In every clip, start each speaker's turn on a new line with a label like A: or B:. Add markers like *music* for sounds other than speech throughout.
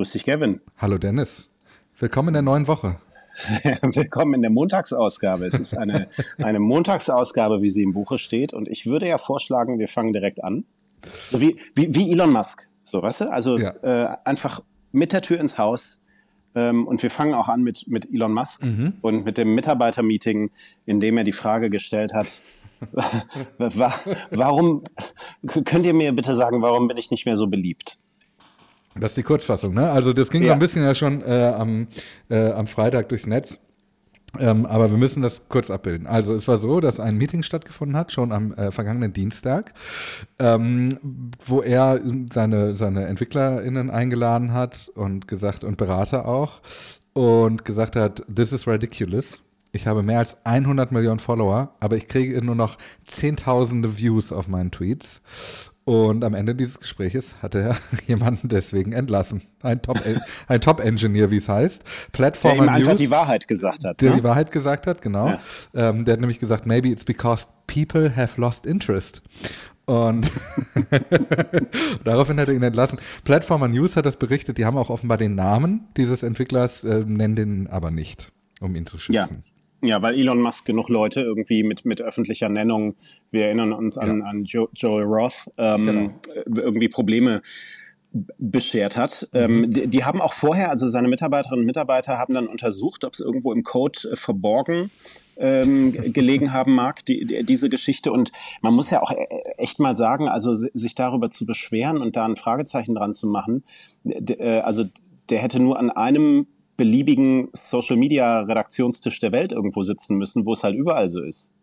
A: Grüß dich, Kevin.
B: Hallo, Dennis. Willkommen in der neuen Woche. *laughs*
A: Willkommen in der Montagsausgabe. Es ist eine, *laughs* eine Montagsausgabe, wie sie im Buche steht. Und ich würde ja vorschlagen, wir fangen direkt an. So wie, wie, wie Elon Musk. So, weißt du? Also ja. äh, einfach mit der Tür ins Haus. Ähm, und wir fangen auch an mit, mit Elon Musk mhm. und mit dem Mitarbeitermeeting, in dem er die Frage gestellt hat, *laughs* warum, könnt ihr mir bitte sagen, warum bin ich nicht mehr so beliebt?
B: Das ist die Kurzfassung, ne? Also das ging ja. so ein bisschen ja schon äh, am, äh, am Freitag durchs Netz. Ähm, aber wir müssen das kurz abbilden. Also es war so, dass ein Meeting stattgefunden hat, schon am äh, vergangenen Dienstag, ähm, wo er seine, seine EntwicklerInnen eingeladen hat und gesagt, und Berater auch, und gesagt hat, this is ridiculous. Ich habe mehr als 100 Millionen Follower, aber ich kriege nur noch zehntausende Views auf meinen Tweets. Und am Ende dieses Gespräches hatte er *laughs* jemanden deswegen entlassen. Ein Top-Engineer, Top wie es heißt.
A: Plattformer der ihm News, einfach die Wahrheit gesagt hat.
B: Der ne? die Wahrheit gesagt hat, genau. Ja. Ähm, der hat nämlich gesagt, maybe it's because people have lost interest. Und *laughs* daraufhin hat er ihn entlassen. Plattformer News hat das berichtet, die haben auch offenbar den Namen dieses Entwicklers, äh, nennen den aber nicht, um ihn zu schützen.
A: Ja. Ja, weil Elon Musk genug Leute irgendwie mit, mit öffentlicher Nennung, wir erinnern uns an, ja. an jo Joel Roth, ähm, genau. irgendwie Probleme beschert hat. Mhm. Ähm, die, die, haben auch vorher, also seine Mitarbeiterinnen und Mitarbeiter haben dann untersucht, ob es irgendwo im Code äh, verborgen ähm, gelegen haben mag, die, die, diese Geschichte. Und man muss ja auch e-, echt mal sagen, also sich darüber zu beschweren und da ein Fragezeichen dran zu machen, äh, also der hätte nur an einem beliebigen Social-Media-Redaktionstisch der Welt irgendwo sitzen müssen, wo es halt überall so ist.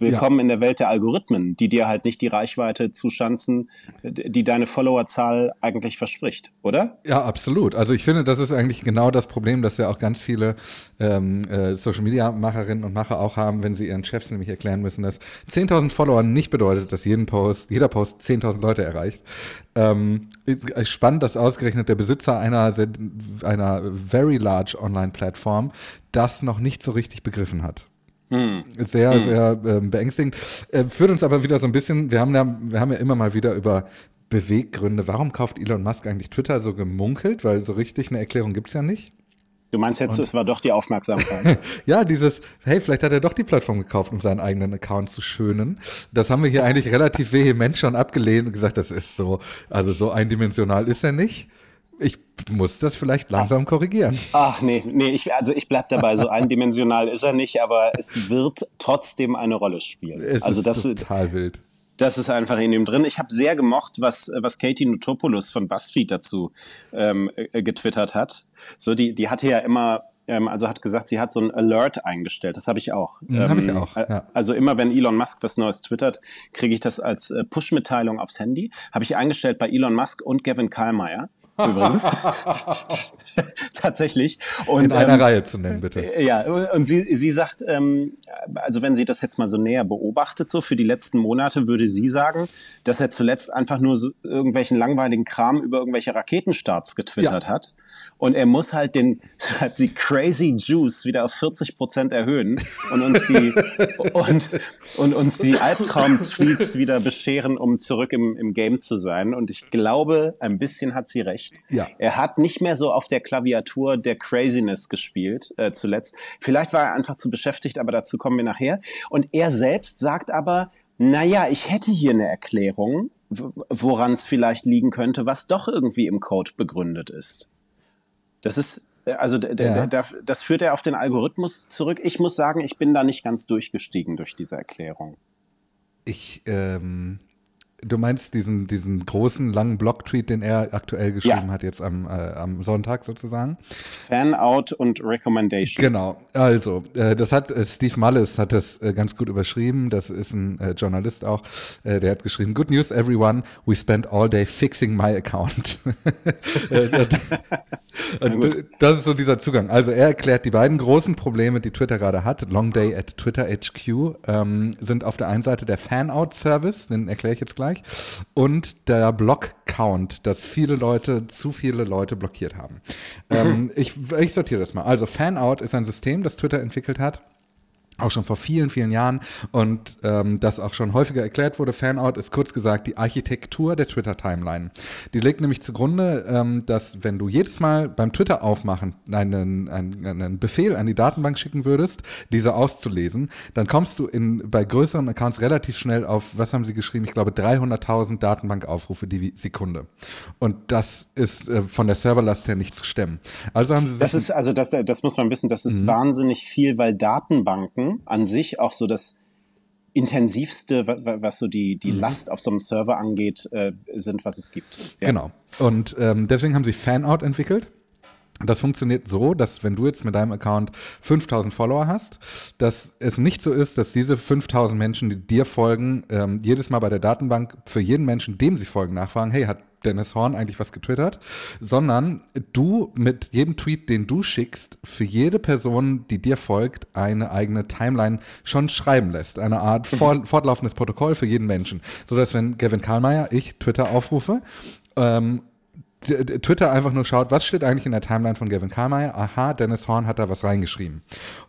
A: Willkommen ja. in der Welt der Algorithmen, die dir halt nicht die Reichweite zuschanzen, die deine Followerzahl eigentlich verspricht, oder?
B: Ja, absolut. Also ich finde, das ist eigentlich genau das Problem, das ja auch ganz viele ähm, äh, Social-Media-Macherinnen und Macher auch haben, wenn sie ihren Chefs nämlich erklären müssen, dass 10.000 Follower nicht bedeutet, dass jeden Post, jeder Post 10.000 Leute erreicht. Ähm, spannend, dass ausgerechnet der Besitzer einer, einer very large Online-Plattform das noch nicht so richtig begriffen hat. Hm. Sehr, hm. sehr äh, beängstigend. Äh, führt uns aber wieder so ein bisschen, wir haben ja, wir haben ja immer mal wieder über Beweggründe. Warum kauft Elon Musk eigentlich Twitter so gemunkelt? Weil so richtig eine Erklärung gibt es ja nicht.
A: Du meinst jetzt, es war doch die Aufmerksamkeit. *laughs*
B: ja, dieses, hey, vielleicht hat er doch die Plattform gekauft, um seinen eigenen Account zu schönen. Das haben wir hier eigentlich relativ vehement schon abgelehnt und gesagt, das ist so, also so eindimensional ist er nicht. Ich muss das vielleicht langsam korrigieren.
A: Ach nee, nee, ich, also ich bleib dabei, so eindimensional ist er nicht, aber es wird trotzdem eine Rolle spielen.
B: Es
A: also
B: ist das, total wild.
A: Das ist einfach in ihm drin. Ich habe sehr gemocht, was, was Katie Notopoulos von BuzzFeed dazu ähm, äh, getwittert hat. So, die, die hatte ja immer ähm, also hat gesagt, sie hat so ein Alert eingestellt. Das habe ich auch.
B: Mhm, ähm, habe ich auch. Ja.
A: Also immer wenn Elon Musk was Neues twittert, kriege ich das als äh, Push-Mitteilung aufs Handy. Habe ich eingestellt bei Elon Musk und Gavin Karlmeier übrigens. *laughs* Tatsächlich.
B: Und, In einer ähm, Reihe zu nennen, bitte.
A: Ja, und sie, sie sagt, ähm, also wenn sie das jetzt mal so näher beobachtet, so für die letzten Monate, würde sie sagen, dass er zuletzt einfach nur so irgendwelchen langweiligen Kram über irgendwelche Raketenstarts getwittert ja. hat und er muss halt den, *laughs* hat sie Crazy Juice wieder auf 40 Prozent erhöhen und uns die, *laughs* und, und uns die Albtraum-Tweets wieder bescheren, um zurück im, im Game zu sein. Und ich glaube, ein bisschen hat sie recht.
B: Ja.
A: Er hat nicht mehr so auf der Klaviatur der Craziness gespielt, äh, zuletzt. Vielleicht war er einfach zu beschäftigt, aber dazu kommen wir nachher. Und er selbst sagt aber, naja, ich hätte hier eine Erklärung, woran es vielleicht liegen könnte, was doch irgendwie im Code begründet ist. Das ist, äh, also ja. das führt er auf den Algorithmus zurück. Ich muss sagen, ich bin da nicht ganz durchgestiegen durch diese Erklärung.
B: Ich, ähm, Du meinst diesen, diesen großen, langen Blog-Tweet, den er aktuell geschrieben ja. hat, jetzt am, äh, am Sonntag sozusagen.
A: Fan-out und Recommendations.
B: Genau, also, äh, das hat äh, Steve Mullis hat das äh, ganz gut überschrieben. Das ist ein äh, Journalist auch. Äh, der hat geschrieben: Good news, everyone. We spent all day fixing my account. *laughs* *laughs* das ist so dieser Zugang. Also, er erklärt die beiden großen Probleme, die Twitter gerade hat. Long Day at Twitter HQ ähm, sind auf der einen Seite der Fan-out-Service, den erkläre ich jetzt gleich Österreich und der Block-Count, dass viele Leute, zu viele Leute blockiert haben. ähm, ich, ich sortiere das mal. Also Fanout ist ein System, das Twitter entwickelt hat auch schon vor vielen, vielen Jahren und ähm, das auch schon häufiger erklärt wurde. Fanout ist kurz gesagt die Architektur der Twitter-Timeline. Die legt nämlich zugrunde, ähm, dass wenn du jedes Mal beim Twitter aufmachen einen, einen, einen Befehl an die Datenbank schicken würdest, diese auszulesen, dann kommst du in, bei größeren Accounts relativ schnell auf, was haben sie geschrieben, ich glaube 300.000 Datenbankaufrufe die Sekunde. Und das ist äh, von der Serverlast her nicht zu stemmen. Also haben sie
A: Das ist, also das, das muss man wissen, das ist mhm. wahnsinnig viel, weil Datenbanken an sich auch so das intensivste, was so die, die mhm. Last auf so einem Server angeht, äh, sind, was es gibt.
B: Ja. Genau. Und ähm, deswegen haben sie Fanout entwickelt. Das funktioniert so, dass wenn du jetzt mit deinem Account 5000 Follower hast, dass es nicht so ist, dass diese 5000 Menschen, die dir folgen, ähm, jedes Mal bei der Datenbank für jeden Menschen, dem sie folgen, nachfragen, hey, hat Dennis Horn eigentlich was getwittert, sondern du mit jedem Tweet, den du schickst, für jede Person, die dir folgt, eine eigene Timeline schon schreiben lässt. Eine Art mhm. fortlaufendes Protokoll für jeden Menschen. So dass wenn Gavin Karlmeier, ich Twitter aufrufe ähm, Twitter einfach nur schaut, was steht eigentlich in der Timeline von Gavin Carmeier? Aha, Dennis Horn hat da was reingeschrieben.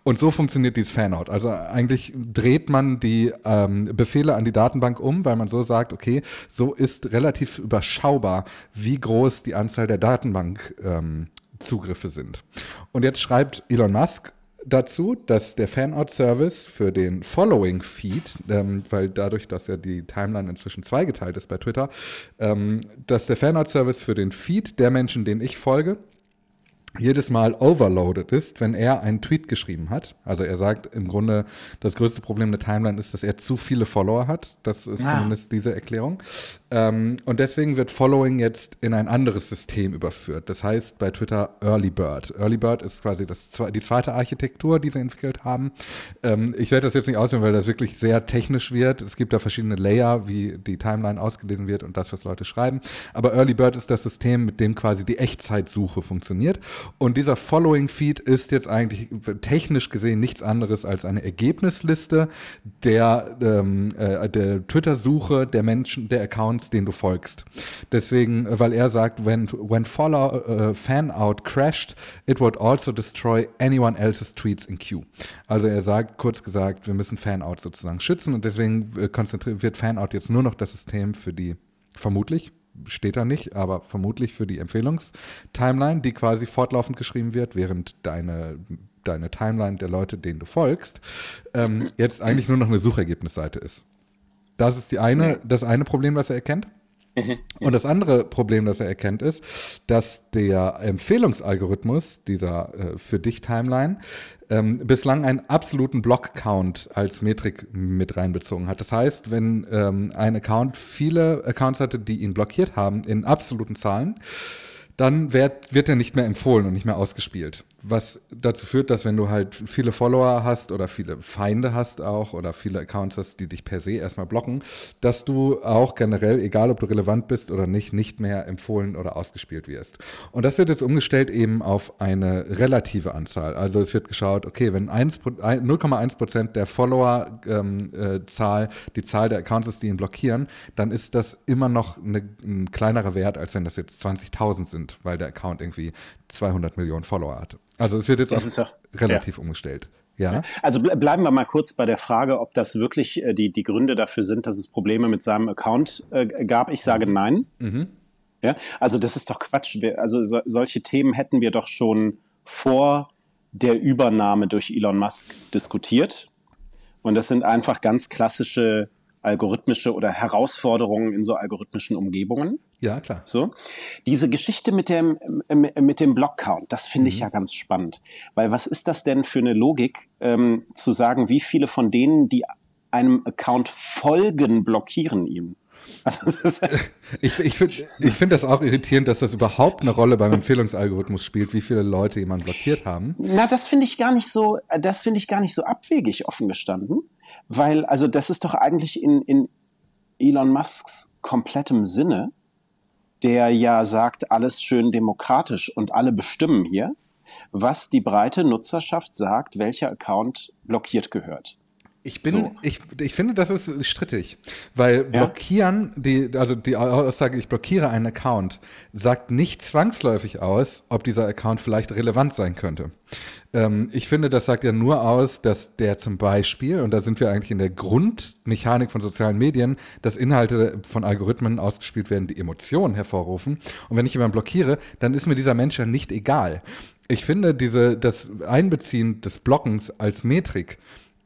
B: Und so funktioniert dieses Fanout. Also eigentlich dreht man die ähm, Befehle an die Datenbank um, weil man so sagt, okay, so ist relativ überschaubar, wie groß die Anzahl der Datenbankzugriffe ähm, sind. Und jetzt schreibt Elon Musk dazu, dass der Fanout-Service für den Following-Feed, ähm, weil dadurch, dass ja die Timeline inzwischen zweigeteilt ist bei Twitter, ähm, dass der Fanout-Service für den Feed der Menschen, denen ich folge, jedes Mal overloaded ist, wenn er einen Tweet geschrieben hat. Also er sagt im Grunde, das größte Problem der Timeline ist, dass er zu viele Follower hat. Das ist ah. zumindest diese Erklärung. Ähm, und deswegen wird Following jetzt in ein anderes System überführt. Das heißt bei Twitter Early Bird. Early Bird ist quasi das, die zweite Architektur, die sie entwickelt haben. Ähm, ich werde das jetzt nicht ausführen, weil das wirklich sehr technisch wird. Es gibt da verschiedene Layer, wie die Timeline ausgelesen wird und das, was Leute schreiben. Aber Early Bird ist das System, mit dem quasi die Echtzeitsuche funktioniert. Und dieser Following-Feed ist jetzt eigentlich technisch gesehen nichts anderes als eine Ergebnisliste der, ähm, äh, der Twitter-Suche der Menschen, der Accounts, denen du folgst. Deswegen, weil er sagt, when, when follow uh, fan out crashed, it would also destroy anyone else's tweets in queue. Also er sagt, kurz gesagt, wir müssen Fan-out sozusagen schützen und deswegen äh, konzentriert wird Fan-out jetzt nur noch das System für die vermutlich steht da nicht, aber vermutlich für die Empfehlungstimeline, die quasi fortlaufend geschrieben wird, während deine, deine Timeline der Leute, denen du folgst, ähm, jetzt eigentlich nur noch eine Suchergebnisseite ist. Das ist die eine, das eine Problem, das er erkennt. *laughs* Und das andere Problem, das er erkennt, ist, dass der Empfehlungsalgorithmus dieser äh, für dich Timeline ähm, bislang einen absoluten Block-Count als Metrik mit reinbezogen hat. Das heißt, wenn ähm, ein Account viele Accounts hatte, die ihn blockiert haben in absoluten Zahlen, dann wird, wird er nicht mehr empfohlen und nicht mehr ausgespielt was dazu führt, dass wenn du halt viele Follower hast oder viele Feinde hast auch oder viele Accounts hast, die dich per se erstmal blocken, dass du auch generell, egal ob du relevant bist oder nicht, nicht mehr empfohlen oder ausgespielt wirst. Und das wird jetzt umgestellt eben auf eine relative Anzahl. Also es wird geschaut, okay, wenn 0,1 Prozent der Follower-Zahl ähm, äh, die Zahl der Accounts ist, die ihn blockieren, dann ist das immer noch eine, ein kleinerer Wert, als wenn das jetzt 20.000 sind, weil der Account irgendwie 200 Millionen Follower hat. Also es wird jetzt auch ja, relativ ja. umgestellt. Ja.
A: Also bleiben wir mal kurz bei der Frage, ob das wirklich äh, die, die Gründe dafür sind, dass es Probleme mit seinem Account äh, gab. Ich sage nein. Mhm. Ja, also das ist doch Quatsch. Also so, solche Themen hätten wir doch schon vor der Übernahme durch Elon Musk diskutiert. Und das sind einfach ganz klassische algorithmische oder Herausforderungen in so algorithmischen Umgebungen.
B: Ja, klar.
A: So. Diese Geschichte mit dem, mit dem Block-Count, das finde mhm. ich ja ganz spannend. Weil was ist das denn für eine Logik, ähm, zu sagen, wie viele von denen, die einem Account folgen, blockieren ihm? *laughs*
B: Also *laughs* ich ich finde ich find das auch irritierend, dass das überhaupt eine Rolle beim Empfehlungsalgorithmus spielt, wie viele Leute jemanden blockiert haben.
A: Na, das finde ich gar nicht so, das finde ich gar nicht so abwegig offen gestanden. Weil, also das ist doch eigentlich in, in Elon Musks komplettem Sinne, der ja sagt, alles schön demokratisch und alle bestimmen hier, was die breite Nutzerschaft sagt, welcher Account blockiert gehört.
B: Ich bin, so. ich, ich finde, das ist strittig, weil blockieren, ja? die, also die Aussage, ich blockiere einen Account, sagt nicht zwangsläufig aus, ob dieser Account vielleicht relevant sein könnte. Ähm, ich finde, das sagt ja nur aus, dass der zum Beispiel, und da sind wir eigentlich in der Grundmechanik von sozialen Medien, dass Inhalte von Algorithmen ausgespielt werden, die Emotionen hervorrufen. Und wenn ich jemanden blockiere, dann ist mir dieser Mensch ja nicht egal. Ich finde, diese, das Einbeziehen des Blockens als Metrik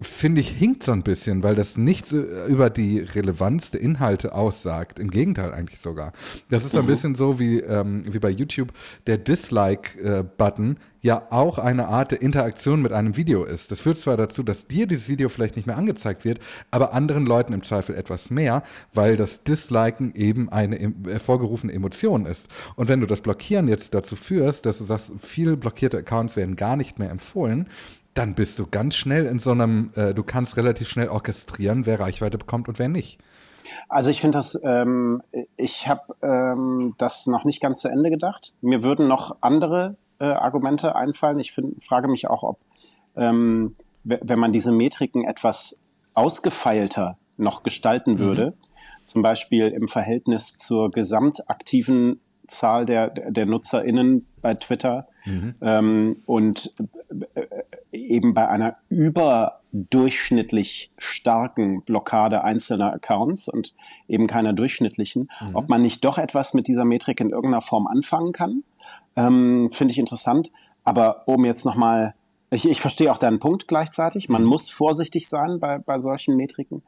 B: finde ich, hinkt so ein bisschen, weil das nichts über die Relevanz der Inhalte aussagt. Im Gegenteil eigentlich sogar. Das ist mhm. ein bisschen so wie, ähm, wie bei YouTube der Dislike-Button ja auch eine Art der Interaktion mit einem Video ist. Das führt zwar dazu, dass dir dieses Video vielleicht nicht mehr angezeigt wird, aber anderen Leuten im Zweifel etwas mehr, weil das Disliken eben eine hervorgerufene Emotion ist. Und wenn du das Blockieren jetzt dazu führst, dass du sagst, viele blockierte Accounts werden gar nicht mehr empfohlen, dann bist du ganz schnell in so einem, äh, du kannst relativ schnell orchestrieren, wer Reichweite bekommt und wer nicht.
A: Also ich finde das, ähm, ich habe ähm, das noch nicht ganz zu Ende gedacht. Mir würden noch andere äh, Argumente einfallen. Ich find, frage mich auch, ob, ähm, wenn man diese Metriken etwas ausgefeilter noch gestalten mhm. würde, mhm. zum Beispiel im Verhältnis zur gesamtaktiven Zahl der, der NutzerInnen bei Twitter mhm. ähm, und äh, eben bei einer überdurchschnittlich starken Blockade einzelner Accounts und eben keiner durchschnittlichen, mhm. ob man nicht doch etwas mit dieser Metrik in irgendeiner Form anfangen kann, ähm, finde ich interessant. Aber um jetzt nochmal, ich, ich verstehe auch deinen Punkt gleichzeitig, man mhm. muss vorsichtig sein bei, bei solchen Metriken.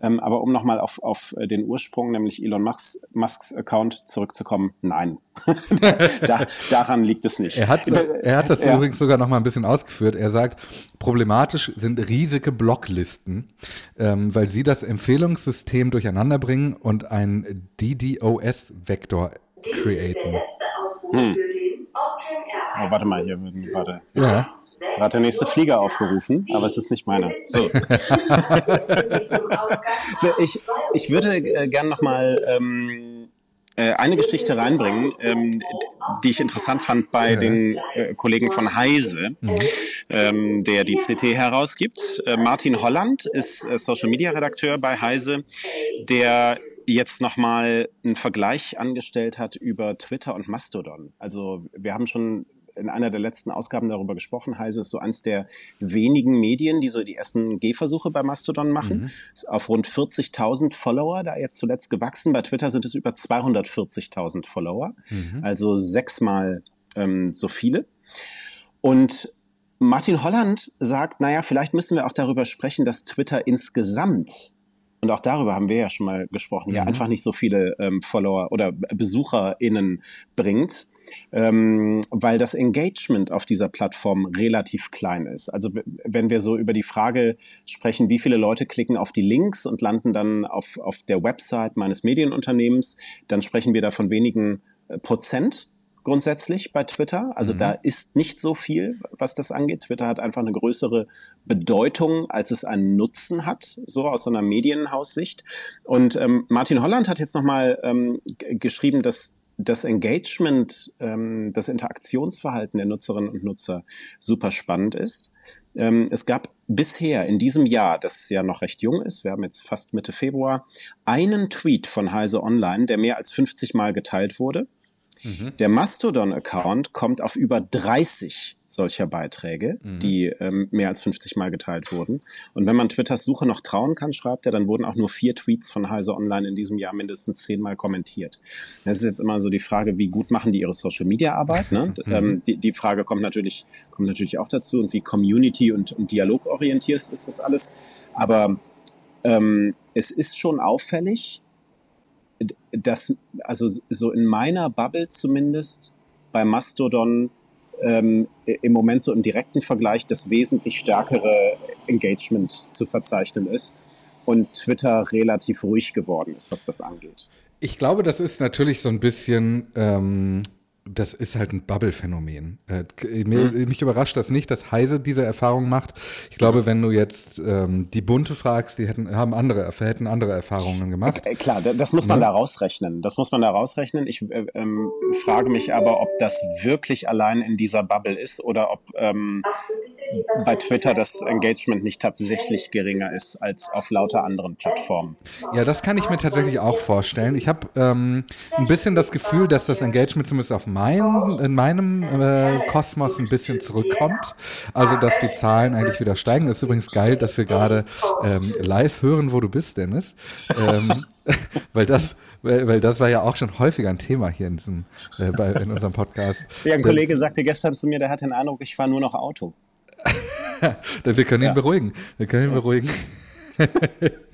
A: Ähm, aber um nochmal auf, auf den Ursprung, nämlich Elon Musks, Musks Account zurückzukommen, nein. *laughs* da, daran liegt es nicht.
B: Er hat, er hat das ja. übrigens sogar nochmal ein bisschen ausgeführt. Er sagt, problematisch sind riesige Blocklisten, ähm, weil sie das Empfehlungssystem durcheinander bringen und ein DDoS-Vektor createn. Hm.
A: Oh, warte mal, hier, warte. Ja. Hat der nächste Flieger aufgerufen, aber es ist nicht meiner. So. *laughs* ich, ich würde äh, gern nochmal ähm, äh, eine Geschichte reinbringen, ähm, die ich interessant fand bei ja. den äh, Kollegen von Heise, mhm. ähm, der die CT herausgibt. Äh, Martin Holland ist äh, Social Media Redakteur bei Heise, der jetzt nochmal einen Vergleich angestellt hat über Twitter und Mastodon. Also wir haben schon in einer der letzten Ausgaben darüber gesprochen. Heise ist so eins der wenigen Medien, die so die ersten Gehversuche bei Mastodon machen. Mhm. Ist auf rund 40.000 Follower da jetzt zuletzt gewachsen. Bei Twitter sind es über 240.000 Follower, mhm. also sechsmal ähm, so viele. Und Martin Holland sagt, naja, vielleicht müssen wir auch darüber sprechen, dass Twitter insgesamt und auch darüber haben wir ja schon mal gesprochen, mhm. ja einfach nicht so viele ähm, Follower oder BesucherInnen bringt ähm, weil das Engagement auf dieser Plattform relativ klein ist. Also wenn wir so über die Frage sprechen, wie viele Leute klicken auf die Links und landen dann auf, auf der Website meines Medienunternehmens, dann sprechen wir da von wenigen äh, Prozent grundsätzlich bei Twitter. Also mhm. da ist nicht so viel, was das angeht. Twitter hat einfach eine größere Bedeutung, als es einen Nutzen hat, so aus so einer Medienhaussicht. Und ähm, Martin Holland hat jetzt nochmal ähm, geschrieben, dass das Engagement, ähm, das Interaktionsverhalten der Nutzerinnen und Nutzer super spannend ist. Ähm, es gab bisher in diesem Jahr, das ja noch recht jung ist, wir haben jetzt fast Mitte Februar, einen Tweet von Heise Online, der mehr als 50 Mal geteilt wurde. Mhm. Der Mastodon-Account kommt auf über 30 solcher Beiträge, mhm. die ähm, mehr als 50 Mal geteilt wurden. Und wenn man Twitters Suche noch trauen kann, schreibt er, dann wurden auch nur vier Tweets von Heise Online in diesem Jahr mindestens zehnmal kommentiert. Das ist jetzt immer so die Frage, wie gut machen die ihre Social Media Arbeit? Ne? Mhm. Ähm, die, die Frage kommt natürlich, kommt natürlich auch dazu und wie Community und, und dialogorientiert ist das alles. Aber ähm, es ist schon auffällig, dass, also so in meiner Bubble zumindest, bei Mastodon ähm, im Moment so im direkten Vergleich das wesentlich stärkere Engagement zu verzeichnen ist und Twitter relativ ruhig geworden ist, was das angeht.
B: Ich glaube, das ist natürlich so ein bisschen ähm, das ist halt ein Bubble-Phänomen. Äh, mhm. Mich überrascht das nicht, dass Heise diese Erfahrung macht. Ich glaube, wenn du jetzt ähm, die Bunte fragst, die hätten, haben andere, hätten andere Erfahrungen gemacht.
A: Okay, klar, das muss man mhm. da rausrechnen. Das muss man da rausrechnen. Ich äh, ähm, frage mich aber, ob das wirklich allein in dieser Bubble ist oder ob, ähm, bei Twitter das Engagement nicht tatsächlich geringer ist als auf lauter anderen Plattformen.
B: Ja, das kann ich mir tatsächlich auch vorstellen. Ich habe ähm, ein bisschen das Gefühl, dass das Engagement zumindest auf mein, in meinem äh, Kosmos ein bisschen zurückkommt. Also, dass die Zahlen eigentlich wieder steigen. Das ist übrigens geil, dass wir gerade ähm, live hören, wo du bist, Dennis. Ähm, *laughs* weil das, weil, weil, das war ja auch schon häufiger ein Thema hier in, diesem, äh, bei, in unserem Podcast.
A: Ja, ein Kollege sagte gestern zu mir, der hat den Eindruck, ich fahre nur noch Auto. *laughs*
B: wir können ihn ja. beruhigen. Wir können ihn beruhigen. *laughs*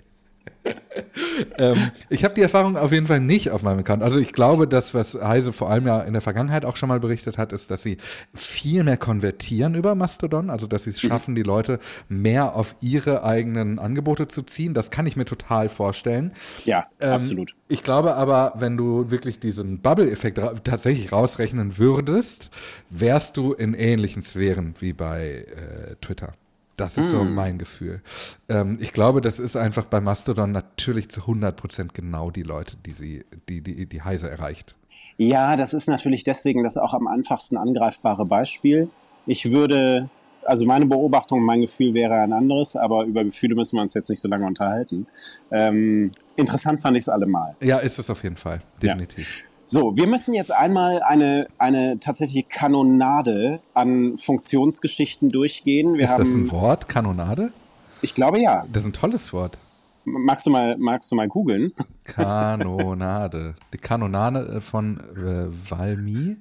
B: *laughs* ähm, ich habe die Erfahrung auf jeden Fall nicht auf meinem Account. Also ich glaube, dass was Heise vor allem ja in der Vergangenheit auch schon mal berichtet hat, ist, dass sie viel mehr konvertieren über Mastodon, also dass sie es mhm. schaffen, die Leute mehr auf ihre eigenen Angebote zu ziehen. Das kann ich mir total vorstellen.
A: Ja, ähm, absolut.
B: Ich glaube aber, wenn du wirklich diesen Bubble-Effekt ra tatsächlich rausrechnen würdest, wärst du in ähnlichen Sphären wie bei äh, Twitter. Das ist mm. so mein Gefühl. Ähm, ich glaube, das ist einfach bei Mastodon natürlich zu 100 Prozent genau die Leute, die sie, die, die, die Heise erreicht.
A: Ja, das ist natürlich deswegen das auch am einfachsten angreifbare Beispiel. Ich würde, also meine Beobachtung, mein Gefühl wäre ein anderes, aber über Gefühle müssen wir uns jetzt nicht so lange unterhalten. Ähm, interessant fand ich es allemal.
B: Ja, ist es auf jeden Fall, definitiv.
A: Ja. So, wir müssen jetzt einmal eine, eine tatsächliche Kanonade an Funktionsgeschichten durchgehen. Wir
B: ist haben, das ein Wort, Kanonade?
A: Ich glaube ja.
B: Das ist ein tolles Wort.
A: Magst du mal, magst du mal googeln? *laughs*
B: Kanonade. Die Kanonade von äh, Valmy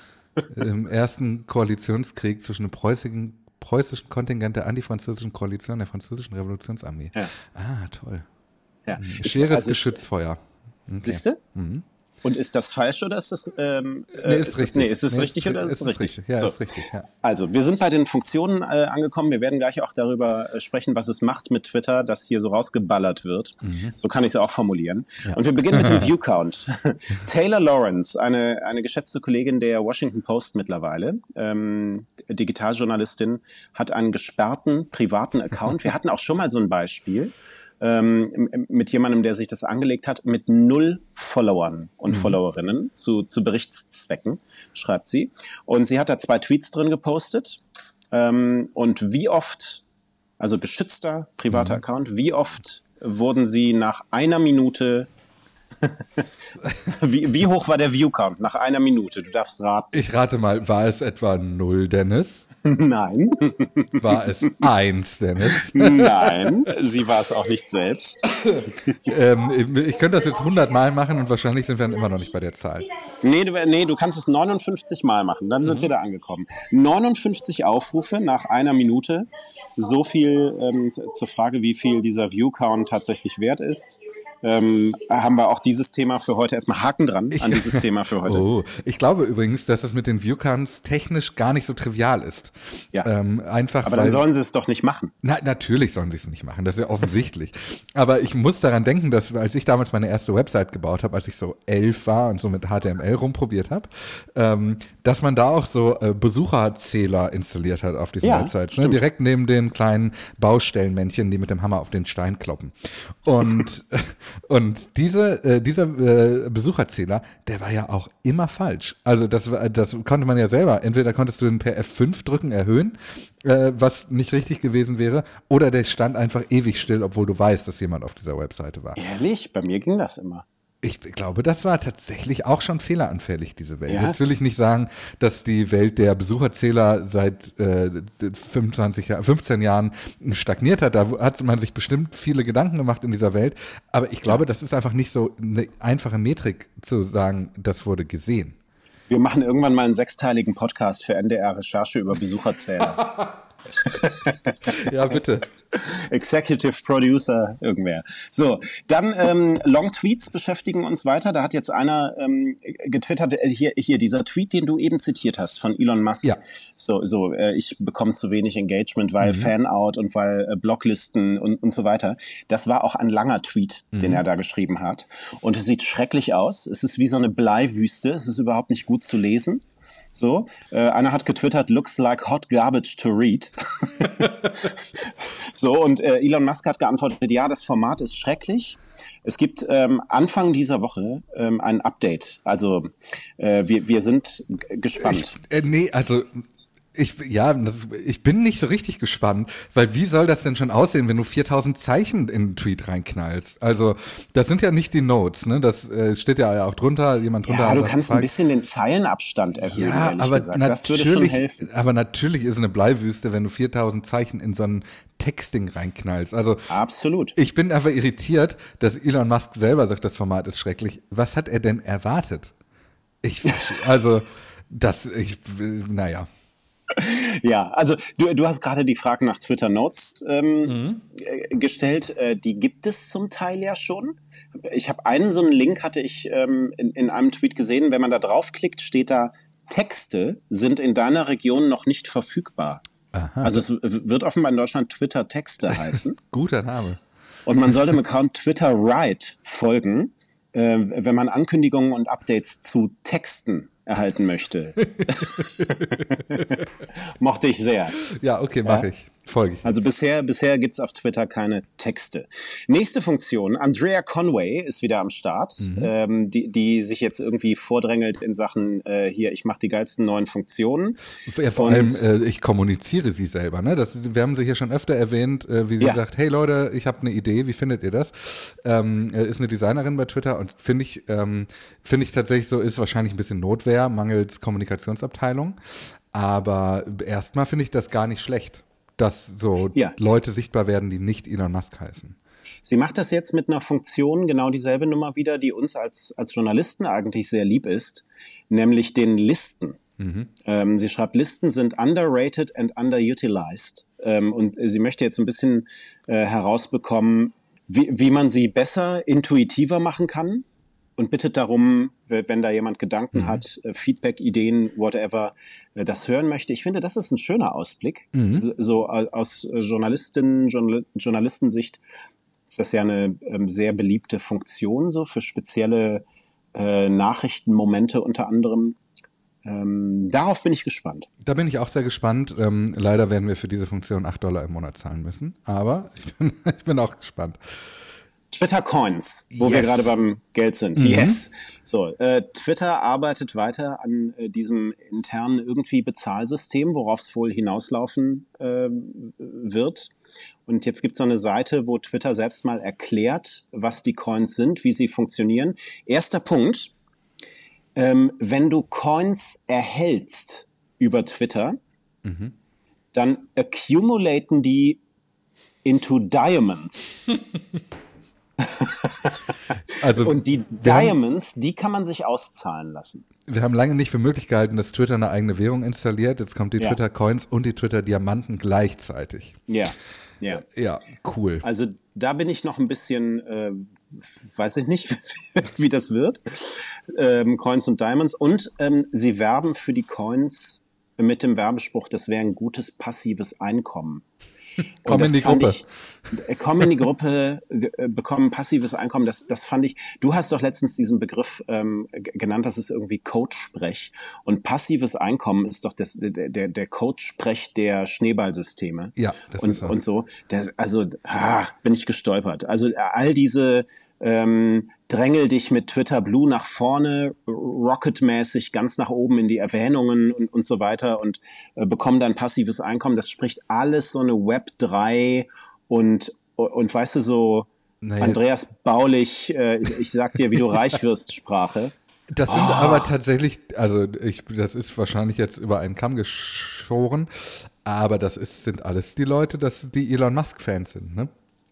B: *laughs* im ersten Koalitionskrieg zwischen dem preußischen, preußischen Kontingent der antifranzösischen Koalition der französischen Revolutionsarmee. Ja. Ah, toll. Ja. Schweres also, Geschützfeuer.
A: Okay. Siehst du? Mhm. Und ist das falsch oder ist das ähm, nee, ist, ist richtig. nee, ist es nee, richtig ist, oder ist, ist es richtig? richtig?
B: Ja, so. ist richtig. Ja.
A: Also, wir sind bei den Funktionen äh, angekommen. Wir werden gleich auch darüber äh, sprechen, was es macht mit Twitter, dass hier so rausgeballert wird. Mhm. So kann ich es auch formulieren. Ja. Und wir beginnen mit dem *laughs* View Count. Taylor Lawrence, eine eine geschätzte Kollegin der Washington Post mittlerweile, ähm, Digitaljournalistin, hat einen gesperrten privaten Account. Wir hatten auch schon mal so ein Beispiel ähm, mit jemandem, der sich das angelegt hat, mit null Followern und mhm. Followerinnen zu, zu Berichtszwecken, schreibt sie. Und sie hat da zwei Tweets drin gepostet. Ähm, und wie oft, also geschützter privater mhm. Account, wie oft wurden sie nach einer Minute *laughs* wie, wie hoch war der Viewcount nach einer Minute? Du darfst raten.
B: Ich rate mal, war es etwa null, Dennis? *laughs*
A: Nein. *laughs*
B: War es eins, Dennis?
A: Nein, sie war es auch nicht selbst.
B: ähm, ich könnte das jetzt 100 Mal machen und wahrscheinlich sind wir dann immer noch nicht bei der Zahl.
A: Nee, du, nee, du kannst es 59 Mal machen, dann sind mhm. wir da angekommen. 59 Aufrufe nach einer Minute. So viel ähm, zur Frage, wie viel dieser Viewcount tatsächlich wert ist ähm, haben wir auch dieses Thema für heute erstmal Haken dran an dieses Thema für heute.
B: Oh, ich glaube übrigens, dass das mit den Viewcounts technisch gar nicht so trivial ist.
A: Ja. Ähm, einfach. Aber dann weil, sollen sie es doch nicht machen.
B: Na, natürlich sollen sie es nicht machen. Das ist ja offensichtlich. Aber ich muss daran denken, dass als ich damals meine erste Website gebaut habe, als ich so elf war und so mit HTML rumprobiert habe, ähm, dass man da auch so äh, Besucherzähler installiert hat auf diesen ja, Websites. Ne? Direkt neben den kleinen Baustellenmännchen, die mit dem Hammer auf den Stein kloppen. Und *laughs* Und diese, äh, dieser äh, Besucherzähler, der war ja auch immer falsch. Also das, das konnte man ja selber. Entweder konntest du den per F5 drücken, erhöhen, äh, was nicht richtig gewesen wäre, oder der stand einfach ewig still, obwohl du weißt, dass jemand auf dieser Webseite war.
A: Ehrlich? Bei mir ging das immer.
B: Ich glaube, das war tatsächlich auch schon fehleranfällig, diese Welt. Ja. Jetzt will ich nicht sagen, dass die Welt der Besucherzähler seit äh, 25, 15 Jahren stagniert hat. Da hat man sich bestimmt viele Gedanken gemacht in dieser Welt. Aber ich glaube, das ist einfach nicht so eine einfache Metrik zu sagen, das wurde gesehen.
A: Wir machen irgendwann mal einen sechsteiligen Podcast für NDR-Recherche über Besucherzähler. *laughs* *laughs*
B: ja, bitte.
A: Executive Producer, irgendwer. So, dann ähm, Long Tweets beschäftigen uns weiter. Da hat jetzt einer ähm, getwittert, äh, hier, hier dieser Tweet, den du eben zitiert hast von Elon Musk.
B: Ja.
A: So, so äh, ich bekomme zu wenig Engagement, weil mhm. Fanout und weil äh, Blocklisten und, und so weiter. Das war auch ein langer Tweet, mhm. den er da geschrieben hat. Und es sieht schrecklich aus. Es ist wie so eine Bleiwüste. Es ist überhaupt nicht gut zu lesen. So, äh, einer hat getwittert, looks like hot garbage to read. *laughs* so, und äh, Elon Musk hat geantwortet, ja, das Format ist schrecklich. Es gibt ähm, Anfang dieser Woche ähm, ein Update. Also äh, wir, wir sind gespannt.
B: Ich, äh, nee, also Ich, ja, das, ich bin nicht so richtig gespannt, weil wie soll das denn schon aussehen, wenn du 4000 Zeichen in einen Tweet reinknallst? Also, das sind ja nicht die Notes, ne? Das äh, steht ja auch drunter, jemand drunter.
A: Ja, du kannst ein bisschen den Zeilenabstand erhöhen, ja,
B: aber gesagt. Das würde schon helfen. Aber natürlich ist eine Bleiwüste, wenn du 4000 Zeichen in so ein Texting reinknallst. Also,
A: absolut.
B: Ich bin einfach irritiert, dass Elon Musk selber sagt, das Format ist schrecklich. Was hat er denn erwartet? Ich, also, das, ich, naja. *laughs*
A: Ja, also du, du hast gerade die Frage nach Twitter Notes ähm, mhm. Äh, gestellt. Äh, die gibt es zum Teil ja schon. Ich habe einen so einen Link hatte ich ähm, in, in einem Tweet gesehen. Wenn man da draufklickt, steht da Texte sind in deiner Region noch nicht verfügbar. Aha. Also es wird offenbar in Deutschland Twitter Texte heißen. *laughs*
B: Guter Name.
A: Und man sollte dem Account Twitter Write folgen, äh, wenn man Ankündigungen und Updates zu Texten erhalten möchte. *laughs* Mochte ich sehr.
B: Ja, okay, mache ja. ich. Folge.
A: Also bisher, bisher gibt's auf Twitter keine Texte. Nächste Funktion, Andrea Conway ist wieder am Start, mhm. ähm, die, die sich jetzt irgendwie vordrängelt in Sachen, äh, hier, ich mache die geilsten neuen Funktionen.
B: Ja, vor Und, allem, äh, ich kommuniziere sie selber. Ne? Das, wir haben sie hier schon öfter erwähnt, äh, wie sie ja. sagt, hey Leute, ich habe eine Idee, wie findet ihr das? Ähm, äh, ist eine Designerin bei Twitter und finde ich, ähm, finde ich tatsächlich so, ist wahrscheinlich ein bisschen Notwehr, mangels Kommunikationsabteilung. Aber erstmal finde ich das gar nicht schlecht dass so ja. Leute sichtbar werden, die nicht Elon Musk heißen.
A: Sie macht das jetzt mit einer Funktion, genau dieselbe Nummer wieder, die uns als, als Journalisten eigentlich sehr lieb ist, nämlich den Listen. Mhm. Ähm, sie schreibt, Listen sind underrated and underutilized. Ähm, und sie möchte jetzt ein bisschen äh, herausbekommen, wie, wie man sie besser, intuitiver machen kann und bittet darum, wenn da jemand Gedanken mhm. hat, äh, Feedback, Ideen, whatever, äh, das hören möchte. Ich finde, das ist ein schöner Ausblick. Mhm. So aus Journalistinnen, Journalistensicht ist das ja eine ähm, sehr beliebte Funktion so für spezielle äh, Nachrichtenmomente unter anderem. Ähm, darauf bin ich gespannt.
B: Da bin ich auch sehr gespannt. Ähm, leider werden wir für diese Funktion 8 Dollar im Monat zahlen müssen. Aber ich bin, *laughs* ich bin auch gespannt.
A: Twitter Coins, wo yes. wir gerade beim Geld sind. Mhm. Yes. So, äh, Twitter arbeitet weiter an äh, diesem internen irgendwie Bezahlsystem, worauf es wohl hinauslaufen äh, wird. Und jetzt gibt es so eine Seite, wo Twitter selbst mal erklärt, was die Coins sind, wie sie funktionieren. Erster Punkt, ähm, wenn du Coins erhältst über Twitter, mhm. dann accumulaten die into Diamonds. *laughs* also, und die Diamonds, haben, die kann man sich auszahlen lassen.
B: Wir haben lange nicht für möglich gehalten, dass Twitter eine eigene Währung installiert. Jetzt kommt die ja. Twitter Coins und die Twitter Diamanten gleichzeitig.
A: Ja. Ja.
B: Ja, cool.
A: Also da bin ich noch ein bisschen, äh, weiß ich nicht, *laughs* wie das wird. Ähm, Coins und Diamonds. Und ähm, sie werben für die Coins mit dem Werbespruch, das wäre ein gutes passives Einkommen.
B: Komm in die Gruppe. Ich,
A: äh, komm in die Gruppe, äh, bekommen passives Einkommen. Das, das fand ich. Du hast doch letztens diesen Begriff ähm, genannt, das ist irgendwie Code-Sprech. Und passives Einkommen ist doch das, der, der, der Code-Sprech der Schneeballsysteme.
B: Ja, das
A: und,
B: ist so.
A: Und so. Der, also, ah, bin ich gestolpert. Also all diese ähm, drängel dich mit Twitter Blue nach vorne, rocketmäßig ganz nach oben in die Erwähnungen und, und so weiter und äh, bekomm dann passives Einkommen. Das spricht alles so eine Web 3 und, und weißt du, so naja. Andreas Baulich, äh, ich sag dir, wie du reich *laughs* wirst, Sprache.
B: Das sind oh. aber tatsächlich, also ich, das ist wahrscheinlich jetzt über einen Kamm geschoren, aber das ist, sind alles die Leute, das, die Elon Musk-Fans sind, ne?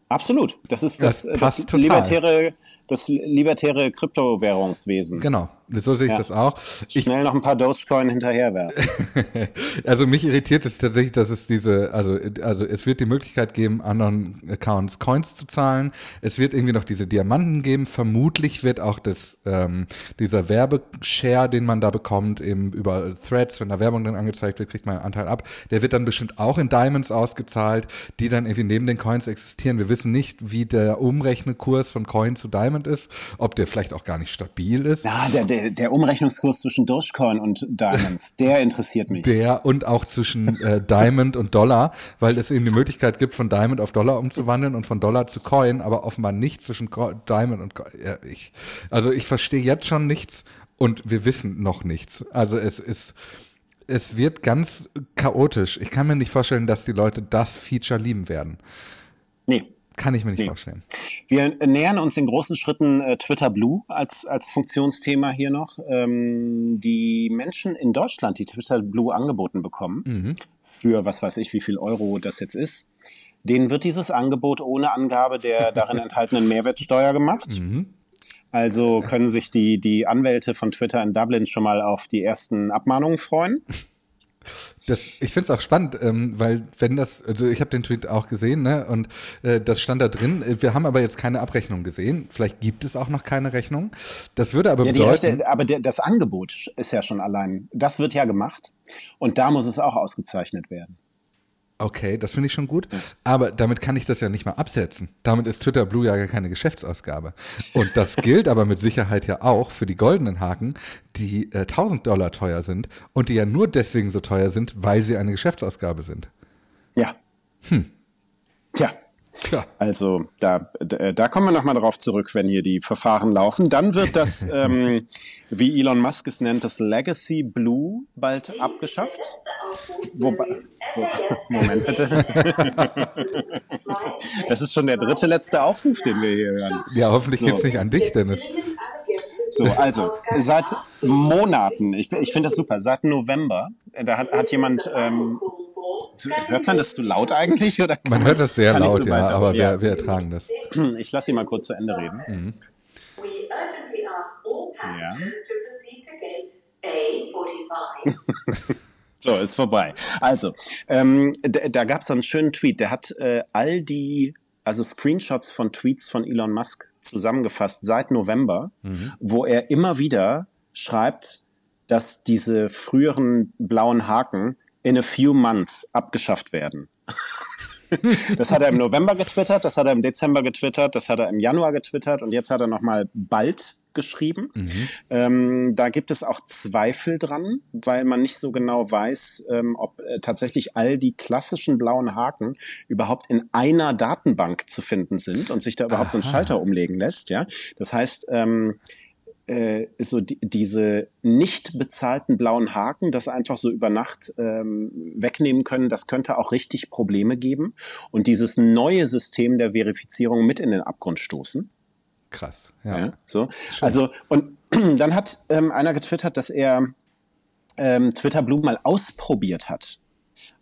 A: Absolut. Das ist das, das, das libertäre, das libertäre Kryptowährungswesen.
B: Genau, so sehe ich ja. das auch.
A: Ich, Schnell noch ein paar Dogecoin hinterherwerfen. *laughs*
B: also mich irritiert es tatsächlich, dass es diese, also, also es wird die Möglichkeit geben, anderen Accounts Coins zu zahlen. Es wird irgendwie noch diese Diamanten geben. Vermutlich wird auch das, ähm, dieser Werbeshare, den man da bekommt, eben über Threads, wenn da Werbung dann angezeigt wird, kriegt man einen Anteil ab. Der wird dann bestimmt auch in Diamonds ausgezahlt, die dann irgendwie neben den Coins existieren. Wir wissen nicht, wie der Umrechnekurs von Coin zu Diamond ist, ob der vielleicht auch gar nicht stabil ist.
A: Ja, der, der, der Umrechnungskurs zwischen Dogecoin und Diamonds, der interessiert mich.
B: Der und auch zwischen äh, Diamond und Dollar, weil es eben die Möglichkeit gibt, von Diamond auf Dollar umzuwandeln und von Dollar zu Coin, aber offenbar nicht zwischen Diamond und Coin. Ja, ich, also ich verstehe jetzt schon nichts und wir wissen noch nichts. Also es ist es wird ganz chaotisch. Ich kann mir nicht vorstellen, dass die Leute das Feature lieben werden. Kann ich mir nicht nee. vorstellen.
A: Wir nähern uns in großen Schritten äh, Twitter Blue als, als Funktionsthema hier noch. Ähm, die Menschen in Deutschland, die Twitter Blue angeboten bekommen, mhm. für was weiß ich, wie viel Euro das jetzt ist, denen wird dieses Angebot ohne Angabe der *laughs* darin enthaltenen Mehrwertsteuer gemacht. Mhm. Also können sich die, die Anwälte von Twitter in Dublin schon mal auf die ersten Abmahnungen freuen. *laughs*
B: Das, ich finde es auch spannend, ähm, weil wenn das, also ich habe den Tweet auch gesehen, ne, und äh, das stand da drin. Wir haben aber jetzt keine Abrechnung gesehen. Vielleicht gibt es auch noch keine Rechnung. Das würde aber ja, bedeuten.
A: Hälfte, aber der, das Angebot ist ja schon allein. Das wird ja gemacht und da muss es auch ausgezeichnet werden.
B: Okay, das finde ich schon gut. Aber damit kann ich das ja nicht mal absetzen. Damit ist Twitter Blue ja gar keine Geschäftsausgabe. Und das gilt aber mit Sicherheit ja auch für die goldenen Haken, die äh, 1000 Dollar teuer sind und die ja nur deswegen so teuer sind, weil sie eine Geschäftsausgabe sind.
A: Ja. Hm. Tja, Tja. Also da, da kommen wir nochmal drauf zurück, wenn hier die Verfahren laufen. Dann wird das, *laughs* ähm, wie Elon Musk es nennt, das Legacy Blue bald abgeschafft. Wobei, wo, *laughs* Moment bitte. *laughs* das ist schon der dritte letzte Aufruf, den wir hier hören.
B: Ja, hoffentlich so. geht's nicht an dich, Dennis.
A: So, also seit Monaten, ich, ich finde das super, seit November, da hat, hat jemand ähm, Hört man das zu laut eigentlich? Oder
B: man hört das sehr laut, so ja, aber ja. Wir, wir ertragen das.
A: Ich lasse Sie mal kurz zu Ende reden. Mhm. Ja. *laughs* so, ist vorbei. Also, ähm, da, da gab es einen schönen Tweet, der hat äh, all die, also Screenshots von Tweets von Elon Musk zusammengefasst seit November, mhm. wo er immer wieder schreibt, dass diese früheren blauen Haken in a few months abgeschafft werden. *laughs* das hat er im November getwittert, das hat er im Dezember getwittert, das hat er im Januar getwittert und jetzt hat er nochmal bald geschrieben. Mhm. Ähm, da gibt es auch Zweifel dran, weil man nicht so genau weiß, ähm, ob äh, tatsächlich all die klassischen blauen Haken überhaupt in einer Datenbank zu finden sind und sich da überhaupt Aha. so ein Schalter umlegen lässt. Ja, das heißt, ähm, äh, so die, diese nicht bezahlten blauen Haken, das einfach so über Nacht ähm, wegnehmen können, das könnte auch richtig Probleme geben und dieses neue System der Verifizierung mit in den Abgrund stoßen.
B: Krass, ja. ja
A: so. Also, und *clears throat* dann hat ähm, einer getwittert, dass er ähm, Twitter Blue mal ausprobiert hat.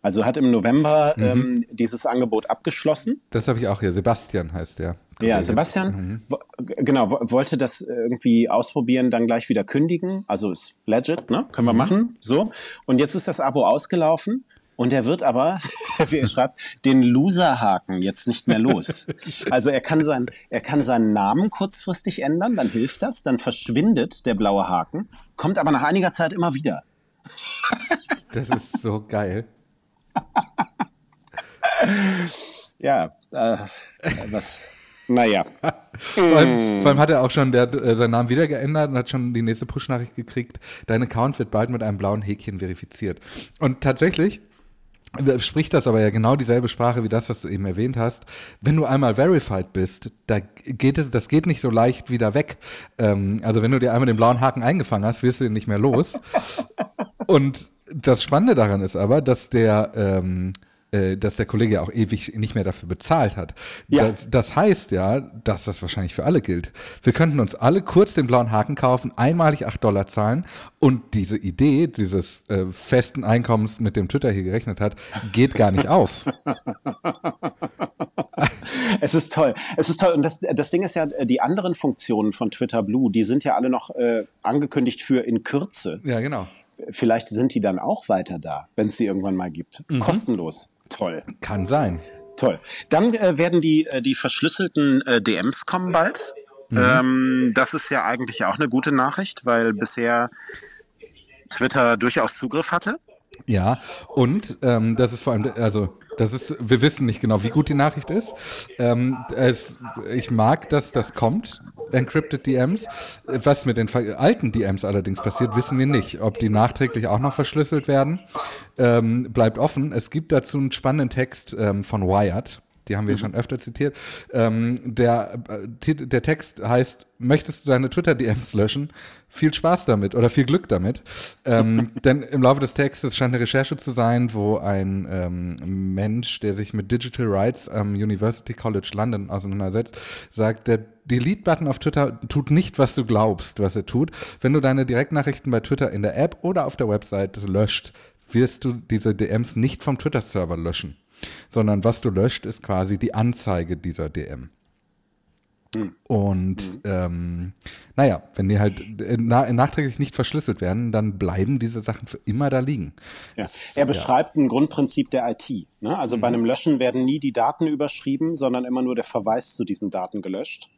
A: Also hat im November mhm. ähm, dieses Angebot abgeschlossen.
B: Das habe ich auch hier. Sebastian heißt der.
A: Ja, Sebastian, mhm. genau, wollte das irgendwie ausprobieren, dann gleich wieder kündigen. Also ist legit, ne? Können wir mhm. machen. So. Und jetzt ist das Abo ausgelaufen. Und er wird aber, *laughs* wie er schreibt, den Loser-Haken jetzt nicht mehr los. Also er kann, sein, er kann seinen Namen kurzfristig ändern, dann hilft das, dann verschwindet der blaue Haken, kommt aber nach einiger Zeit immer wieder. *laughs*
B: Das ist so geil. *laughs*
A: ja, äh, was, naja. *laughs*
B: vor, allem, vor allem hat er auch schon der, äh, seinen Namen wieder geändert und hat schon die nächste Push-Nachricht gekriegt. Dein Account wird bald mit einem blauen Häkchen verifiziert. Und tatsächlich äh, spricht das aber ja genau dieselbe Sprache wie das, was du eben erwähnt hast. Wenn du einmal verified bist, da geht es, das geht nicht so leicht wieder weg. Ähm, also wenn du dir einmal den blauen Haken eingefangen hast, wirst du ihn nicht mehr los. *laughs* Und das Spannende daran ist aber, dass der ähm, äh, dass der Kollege auch ewig nicht mehr dafür bezahlt hat. Ja. Das, das, heißt ja, dass das wahrscheinlich für alle gilt. Wir könnten uns alle kurz den blauen Haken kaufen, einmalig 8 Dollar zahlen und diese Idee dieses äh, festen Einkommens, mit dem Twitter hier gerechnet hat, geht gar nicht auf. *laughs*
A: es ist toll. Es ist toll. Und das, das Ding ist ja, die anderen Funktionen von Twitter Blue, die sind ja alle noch äh, angekündigt für in Kürze.
B: Ja, genau.
A: Vielleicht sind die dann auch weiter da, wenn es sie irgendwann mal gibt. Mhm. Kostenlos. Toll.
B: Kann sein.
A: Toll. Dann äh, werden die, äh, die verschlüsselten äh, DMs kommen bald. Mhm. Ähm, das ist ja eigentlich auch eine gute Nachricht, weil bisher Twitter durchaus Zugriff hatte.
B: Ja, und ähm, das ist vor allem, also das ist, wir wissen nicht genau, wie gut die Nachricht ist. Ähm, es, ich mag, dass das kommt, Encrypted DMs. Was mit den alten DMs allerdings passiert, wissen wir nicht. Ob die nachträglich auch noch verschlüsselt werden, ähm, bleibt offen. Es gibt dazu einen spannenden Text ähm, von Wired. Die haben wir mhm. schon öfter zitiert. Ähm, der, äh, der Text heißt, möchtest du deine Twitter-DMs löschen? Viel Spaß damit oder viel Glück damit. Ähm, *laughs* denn im Laufe des Textes scheint eine Recherche zu sein, wo ein ähm, Mensch, der sich mit Digital Rights am University College London auseinandersetzt, sagt, der Delete-Button auf Twitter tut nicht, was du glaubst, was er tut. Wenn du deine Direktnachrichten bei Twitter in der App oder auf der Website löscht, wirst du diese DMs nicht vom Twitter-Server löschen, sondern was du löscht, ist quasi die Anzeige dieser DM. Hm. Und hm. ähm, naja, wenn die halt na nachträglich nicht verschlüsselt werden, dann bleiben diese Sachen für immer da liegen.
A: Ja. Das, er beschreibt ja. ein Grundprinzip der IT. Ne? Also mhm. bei einem Löschen werden nie die Daten überschrieben, sondern immer nur der Verweis zu diesen Daten gelöscht.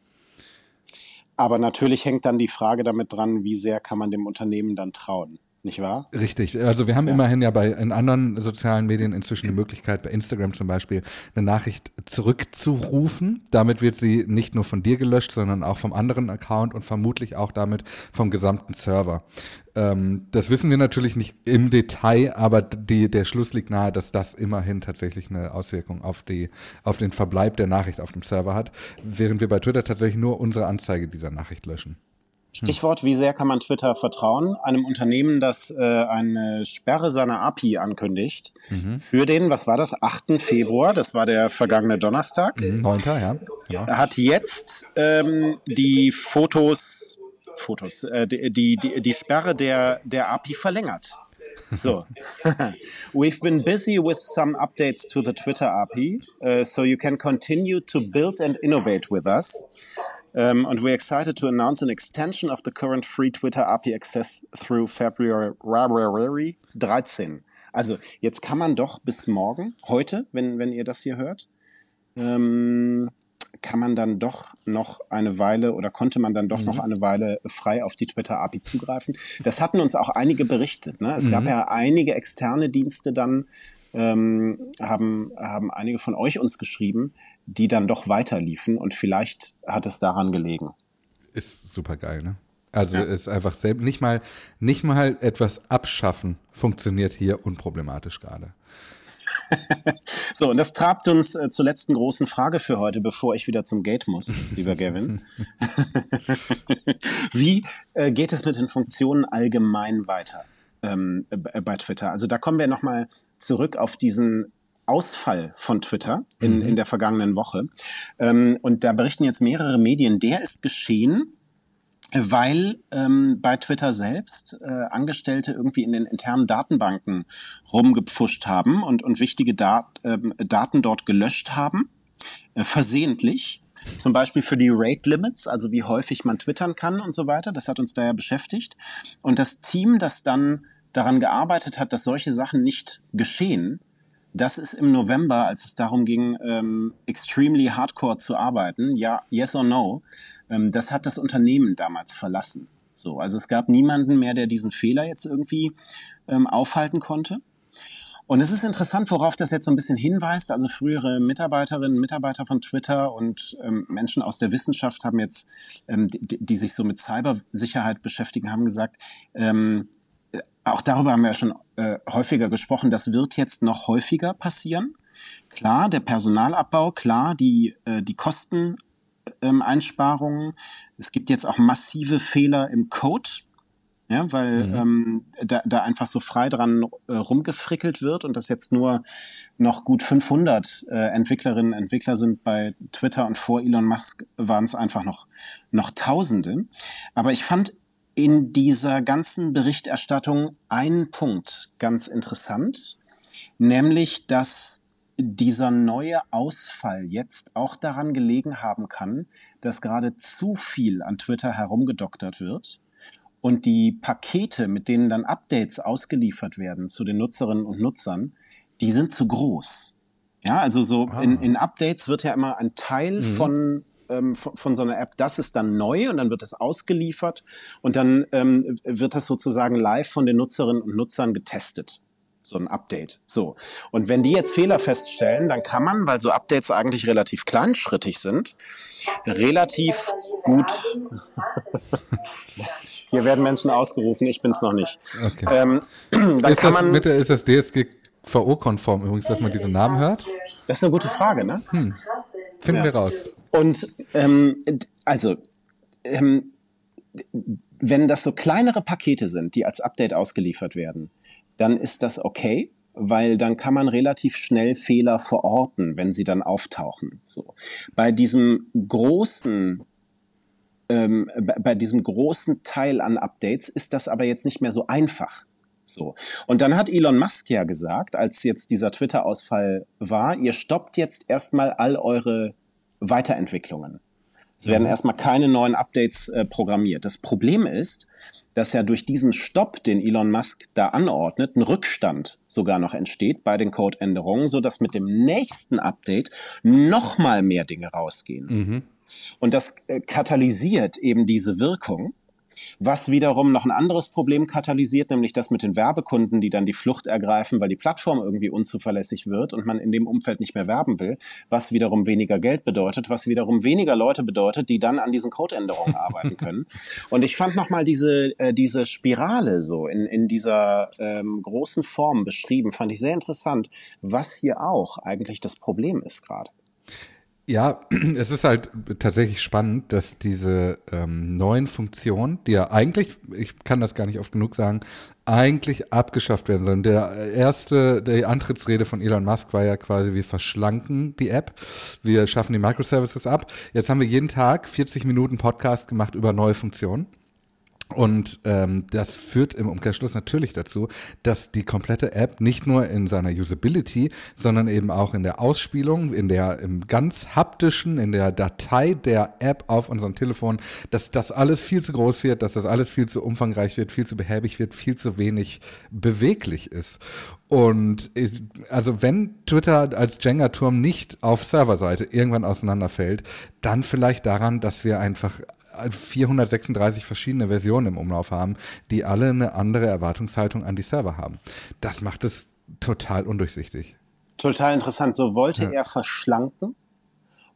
A: Aber natürlich hängt dann die Frage damit dran, wie sehr kann man dem Unternehmen dann trauen nicht wahr?
B: Richtig. Also wir haben ja. immerhin ja bei in anderen sozialen Medien inzwischen die Möglichkeit, bei Instagram zum Beispiel, eine Nachricht zurückzurufen. Damit wird sie nicht nur von dir gelöscht, sondern auch vom anderen Account und vermutlich auch damit vom gesamten Server. Ähm, das wissen wir natürlich nicht im Detail, aber die, der Schluss liegt nahe, dass das immerhin tatsächlich eine Auswirkung auf, die, auf den Verbleib der Nachricht auf dem Server hat, während wir bei Twitter tatsächlich nur unsere Anzeige dieser Nachricht löschen.
A: Stichwort, wie sehr kann man Twitter vertrauen? Einem Unternehmen, das äh, eine Sperre seiner API ankündigt mhm. für den, was war das, 8. Februar, das war der vergangene Donnerstag.
B: Mhm, 9. ja. ja.
A: Hat jetzt ähm, die Fotos, Fotos, äh, die, die, die Sperre der, der API verlängert. So, *laughs* *laughs* we've been busy with some updates to the Twitter API, uh, so you can continue to build and innovate with us. Um, and we're excited to announce an extension of the current free Twitter API access through February 13. Also jetzt kann man doch bis morgen, heute, wenn, wenn ihr das hier hört, ähm, kann man dann doch noch eine Weile oder konnte man dann doch mhm. noch eine Weile frei auf die Twitter API zugreifen. Das hatten uns auch einige berichtet. Ne? Es mhm. gab ja einige externe Dienste dann, ähm, haben, haben einige von euch uns geschrieben, die dann doch weiterliefen und vielleicht hat es daran gelegen.
B: Ist super geil, ne? Also ja. ist einfach selbst nicht mal nicht mal etwas abschaffen funktioniert hier unproblematisch gerade. *laughs*
A: so, und das trabt uns äh, zur letzten großen Frage für heute, bevor ich wieder zum Gate muss, *laughs* lieber Gavin. *laughs* Wie äh, geht es mit den Funktionen allgemein weiter ähm, bei Twitter? Also da kommen wir nochmal zurück auf diesen Ausfall von Twitter in, mhm. in der vergangenen Woche. Ähm, und da berichten jetzt mehrere Medien, der ist geschehen, weil ähm, bei Twitter selbst äh, Angestellte irgendwie in den internen Datenbanken rumgepfuscht haben und, und wichtige Dat, äh, Daten dort gelöscht haben, äh, versehentlich. Zum Beispiel für die Rate Limits, also wie häufig man twittern kann und so weiter. Das hat uns da ja beschäftigt. Und das Team, das dann daran gearbeitet hat, dass solche Sachen nicht geschehen, das ist im November, als es darum ging, ähm, extremely hardcore zu arbeiten, ja, yes or no, ähm, das hat das Unternehmen damals verlassen. So, also es gab niemanden mehr, der diesen Fehler jetzt irgendwie ähm, aufhalten konnte. Und es ist interessant, worauf das jetzt so ein bisschen hinweist. Also frühere Mitarbeiterinnen, Mitarbeiter von Twitter und ähm, Menschen aus der Wissenschaft haben jetzt, ähm, die, die, sich so mit Cybersicherheit beschäftigen, haben gesagt, ähm, auch darüber haben wir ja schon äh, häufiger gesprochen. Das wird jetzt noch häufiger passieren. Klar, der Personalabbau, klar, die, äh, die Kosteneinsparungen. Ähm, es gibt jetzt auch massive Fehler im Code, ja, weil mhm. ähm, da, da einfach so frei dran äh, rumgefrickelt wird und das jetzt nur noch gut 500 äh, Entwicklerinnen und Entwickler sind bei Twitter und vor Elon Musk waren es einfach noch noch Tausende. Aber ich fand in dieser ganzen Berichterstattung einen Punkt ganz interessant, nämlich dass dieser neue Ausfall jetzt auch daran gelegen haben kann, dass gerade zu viel an Twitter herumgedoktert wird und die Pakete, mit denen dann Updates ausgeliefert werden zu den Nutzerinnen und Nutzern, die sind zu groß. Ja, also so ah. in, in Updates wird ja immer ein Teil mhm. von ähm, von, von, so einer App, das ist dann neu und dann wird es ausgeliefert und dann ähm, wird das sozusagen live von den Nutzerinnen und Nutzern getestet so ein Update. So. Und wenn die jetzt Fehler feststellen, dann kann man, weil so Updates eigentlich relativ kleinschrittig sind, relativ gut. *laughs* Hier werden Menschen ausgerufen, ich bin's noch nicht.
B: Okay. Ähm, *clears throat* dann ist, kann das man, mit der, ist das DSG DSGVO-konform übrigens, dass man diese Namen hört?
A: Das ist eine gute Frage, ne? Hm.
B: Finden ja. wir raus.
A: Und ähm, also, ähm, wenn das so kleinere Pakete sind, die als Update ausgeliefert werden, dann ist das okay, weil dann kann man relativ schnell Fehler verorten, wenn sie dann auftauchen. So. Bei diesem großen ähm, bei diesem großen Teil an Updates ist das aber jetzt nicht mehr so einfach. So. Und dann hat Elon Musk ja gesagt, als jetzt dieser Twitter-Ausfall war, ihr stoppt jetzt erstmal all eure Weiterentwicklungen. Es werden mhm. erstmal keine neuen Updates äh, programmiert. Das Problem ist, dass ja durch diesen Stopp, den Elon Musk da anordnet, ein Rückstand sogar noch entsteht bei den Codeänderungen, so dass mit dem nächsten Update noch mal mehr Dinge rausgehen. Mhm. Und das äh, katalysiert eben diese Wirkung was wiederum noch ein anderes Problem katalysiert, nämlich das mit den Werbekunden, die dann die Flucht ergreifen, weil die Plattform irgendwie unzuverlässig wird und man in dem Umfeld nicht mehr werben will, was wiederum weniger Geld bedeutet, was wiederum weniger Leute bedeutet, die dann an diesen Codeänderungen *laughs* arbeiten können. Und ich fand nochmal diese, äh, diese Spirale so in, in dieser ähm, großen Form beschrieben, fand ich sehr interessant, was hier auch eigentlich das Problem ist gerade.
B: Ja, *clears throat* es ist halt tatsächlich spannend, dass diese ähm, neuen Funktionen, die ja eigentlich, ich kann das gar nicht oft genug sagen, eigentlich abgeschafft werden sollen. Der erste, die Antrittsrede von Elon Musk war ja quasi, wir verschlanken die App, wir schaffen die Microservices ab. Jetzt haben wir jeden Tag 40 Minuten Podcast gemacht über neue Funktionen. Und ähm, das führt im Umkehrschluss natürlich dazu, dass die komplette App nicht nur in seiner Usability, sondern eben auch in der Ausspielung, in der im ganz haptischen, in der Datei der App auf unserem Telefon, dass das alles viel zu groß wird, dass das alles viel zu umfangreich wird, viel zu behäbig wird, viel zu wenig beweglich ist. Und also wenn Twitter als Jenga-Turm nicht auf Serverseite irgendwann auseinanderfällt, dann vielleicht daran, dass wir einfach 436 verschiedene Versionen im Umlauf haben, die alle eine andere Erwartungshaltung an die Server haben. Das macht es total undurchsichtig.
A: Total interessant. So wollte ja. er verschlanken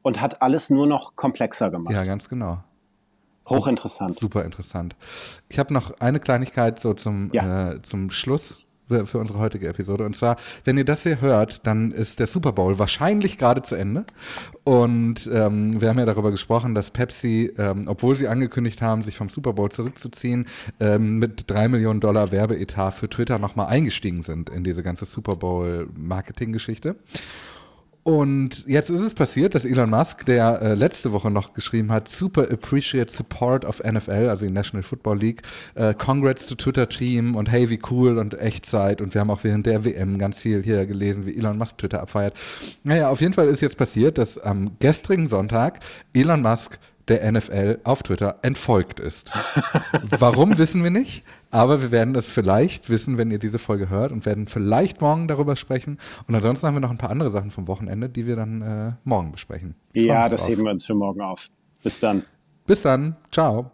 A: und hat alles nur noch komplexer gemacht.
B: Ja, ganz genau.
A: Hochinteressant.
B: Super interessant. Ich habe noch eine Kleinigkeit so zum, ja. äh, zum Schluss für unsere heutige Episode. Und zwar, wenn ihr das hier hört, dann ist der Super Bowl wahrscheinlich gerade zu Ende. Und ähm, wir haben ja darüber gesprochen, dass Pepsi, ähm, obwohl sie angekündigt haben, sich vom Super Bowl zurückzuziehen, ähm, mit drei Millionen Dollar Werbeetat für Twitter nochmal eingestiegen sind in diese ganze Super Bowl-Marketing-Geschichte. Und jetzt ist es passiert, dass Elon Musk, der äh, letzte Woche noch geschrieben hat, super appreciate support of NFL, also die National Football League, äh, congrats to Twitter Team und hey, wie cool und Echtzeit. Und wir haben auch während der WM ganz viel hier gelesen, wie Elon Musk Twitter abfeiert. Naja, auf jeden Fall ist jetzt passiert, dass am gestrigen Sonntag Elon Musk der NFL auf Twitter entfolgt ist. *laughs* Warum wissen wir nicht, aber wir werden das vielleicht wissen, wenn ihr diese Folge hört und werden vielleicht morgen darüber sprechen. Und ansonsten haben wir noch ein paar andere Sachen vom Wochenende, die wir dann äh, morgen besprechen.
A: ja, das drauf. heben wir uns für morgen auf. Bis dann.
B: Bis dann. Ciao.